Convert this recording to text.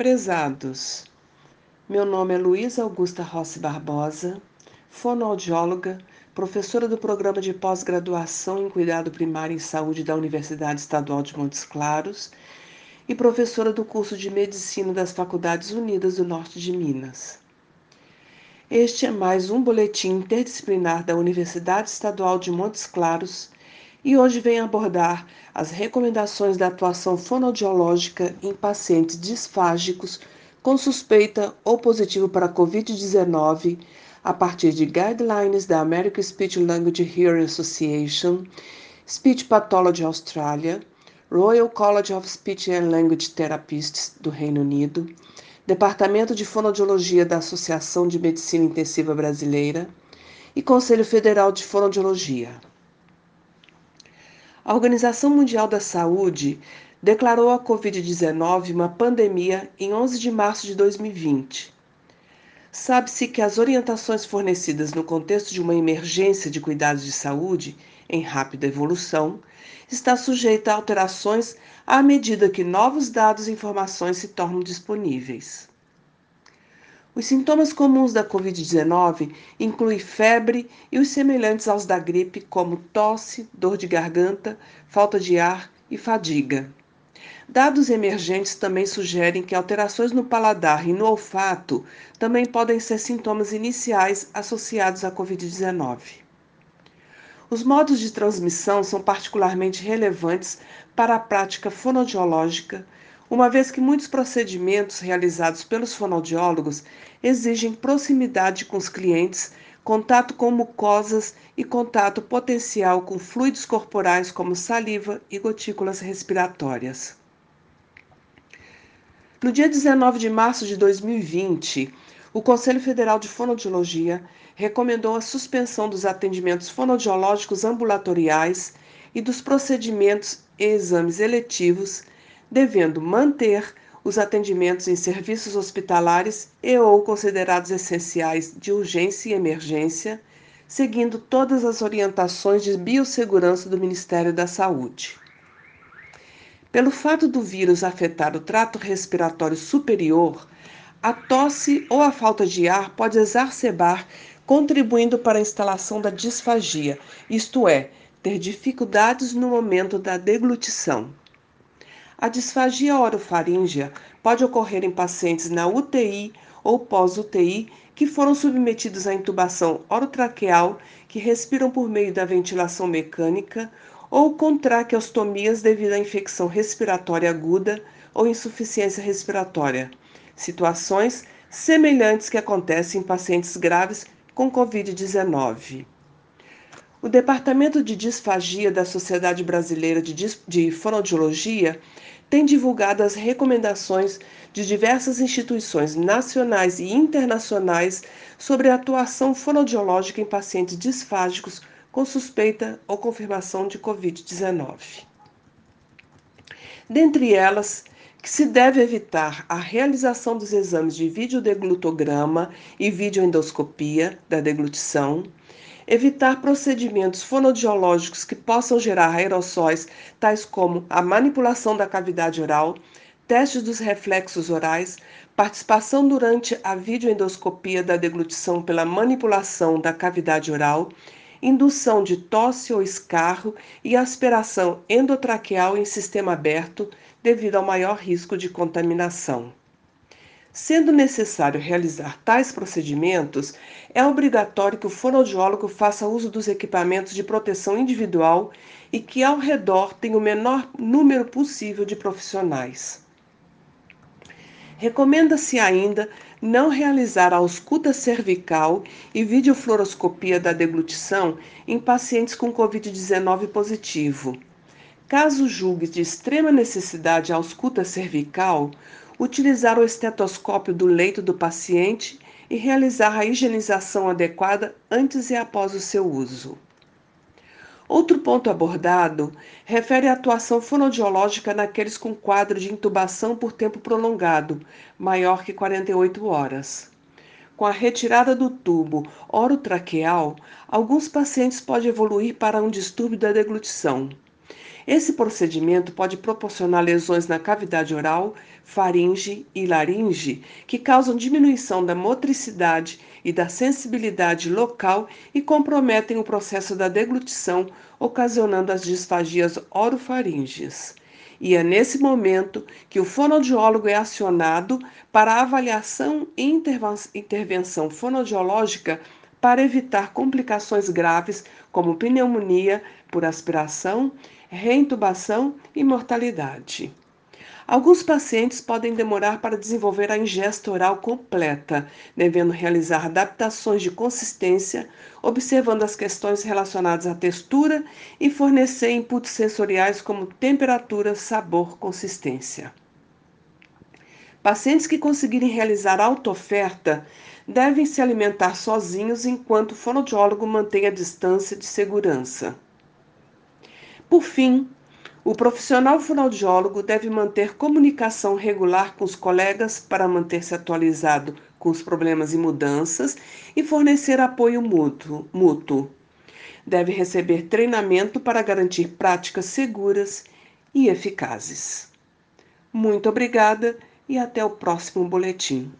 Prezados, meu nome é Luísa Augusta Rossi Barbosa, fonoaudióloga, professora do programa de pós-graduação em Cuidado Primário em Saúde da Universidade Estadual de Montes Claros e professora do curso de Medicina das Faculdades Unidas do Norte de Minas. Este é mais um boletim interdisciplinar da Universidade Estadual de Montes Claros e hoje vem abordar as recomendações da atuação fonoaudiológica em pacientes disfágicos com suspeita ou positivo para COVID-19 a partir de guidelines da American Speech Language Hearing Association, Speech Pathology Australia, Royal College of Speech and Language Therapists do Reino Unido, Departamento de Fonoaudiologia da Associação de Medicina Intensiva Brasileira e Conselho Federal de Fonoaudiologia. A Organização Mundial da Saúde declarou a Covid-19 uma pandemia em 11 de março de 2020. Sabe-se que as orientações fornecidas no contexto de uma emergência de cuidados de saúde em rápida evolução está sujeita a alterações à medida que novos dados e informações se tornam disponíveis. Os sintomas comuns da Covid-19 incluem febre e os semelhantes aos da gripe, como tosse, dor de garganta, falta de ar e fadiga. Dados emergentes também sugerem que alterações no paladar e no olfato também podem ser sintomas iniciais associados à Covid-19. Os modos de transmissão são particularmente relevantes para a prática fonoaudiológica, uma vez que muitos procedimentos realizados pelos fonoaudiólogos exigem proximidade com os clientes, contato com mucosas e contato potencial com fluidos corporais como saliva e gotículas respiratórias. No dia 19 de março de 2020, o Conselho Federal de Fonoaudiologia recomendou a suspensão dos atendimentos fonoaudiológicos ambulatoriais e dos procedimentos e exames eletivos devendo manter os atendimentos em serviços hospitalares e ou considerados essenciais de urgência e emergência, seguindo todas as orientações de biossegurança do Ministério da Saúde. Pelo fato do vírus afetar o trato respiratório superior, a tosse ou a falta de ar pode exacerbar, contribuindo para a instalação da disfagia, isto é, ter dificuldades no momento da deglutição. A disfagia orofaríngea pode ocorrer em pacientes na UTI ou pós-UTI que foram submetidos à intubação orotraqueal, que respiram por meio da ventilação mecânica, ou com traqueostomias devido à infecção respiratória aguda ou insuficiência respiratória, situações semelhantes que acontecem em pacientes graves com Covid-19. O Departamento de Disfagia da Sociedade Brasileira de, Dis de Fonoaudiologia tem divulgado as recomendações de diversas instituições nacionais e internacionais sobre a atuação fonoaudiológica em pacientes disfágicos com suspeita ou confirmação de Covid-19. Dentre elas, que se deve evitar a realização dos exames de videodeglutograma e videoendoscopia da deglutição, evitar procedimentos fonodiológicos que possam gerar aerossóis, tais como a manipulação da cavidade oral, testes dos reflexos orais, participação durante a videoendoscopia da deglutição pela manipulação da cavidade oral, indução de tosse ou escarro e aspiração endotraqueal em sistema aberto devido ao maior risco de contaminação. Sendo necessário realizar tais procedimentos, é obrigatório que o fonoaudiólogo faça uso dos equipamentos de proteção individual e que ao redor tenha o menor número possível de profissionais. Recomenda-se ainda não realizar ausculta cervical e videofluoroscopia da deglutição em pacientes com Covid-19 positivo. Caso julgue de extrema necessidade a ausculta cervical, utilizar o estetoscópio do leito do paciente e realizar a higienização adequada antes e após o seu uso. Outro ponto abordado refere à atuação fonoaudiológica naqueles com quadro de intubação por tempo prolongado, maior que 48 horas. Com a retirada do tubo orotraqueal, alguns pacientes podem evoluir para um distúrbio da deglutição. Esse procedimento pode proporcionar lesões na cavidade oral, faringe e laringe, que causam diminuição da motricidade e da sensibilidade local e comprometem o processo da deglutição, ocasionando as disfagias orofaríngeas. E é nesse momento que o fonoaudiólogo é acionado para avaliação e intervenção fonoaudiológica para evitar complicações graves como pneumonia por aspiração, reintubação e mortalidade. Alguns pacientes podem demorar para desenvolver a ingesta oral completa, devendo realizar adaptações de consistência, observando as questões relacionadas à textura e fornecer inputs sensoriais como temperatura, sabor, consistência. Pacientes que conseguirem realizar autooferta devem se alimentar sozinhos enquanto o fonoaudiólogo mantém a distância de segurança. Por fim, o profissional fonoaudiólogo deve manter comunicação regular com os colegas para manter-se atualizado com os problemas e mudanças e fornecer apoio mútuo. mútuo. Deve receber treinamento para garantir práticas seguras e eficazes. Muito obrigada e até o próximo boletim.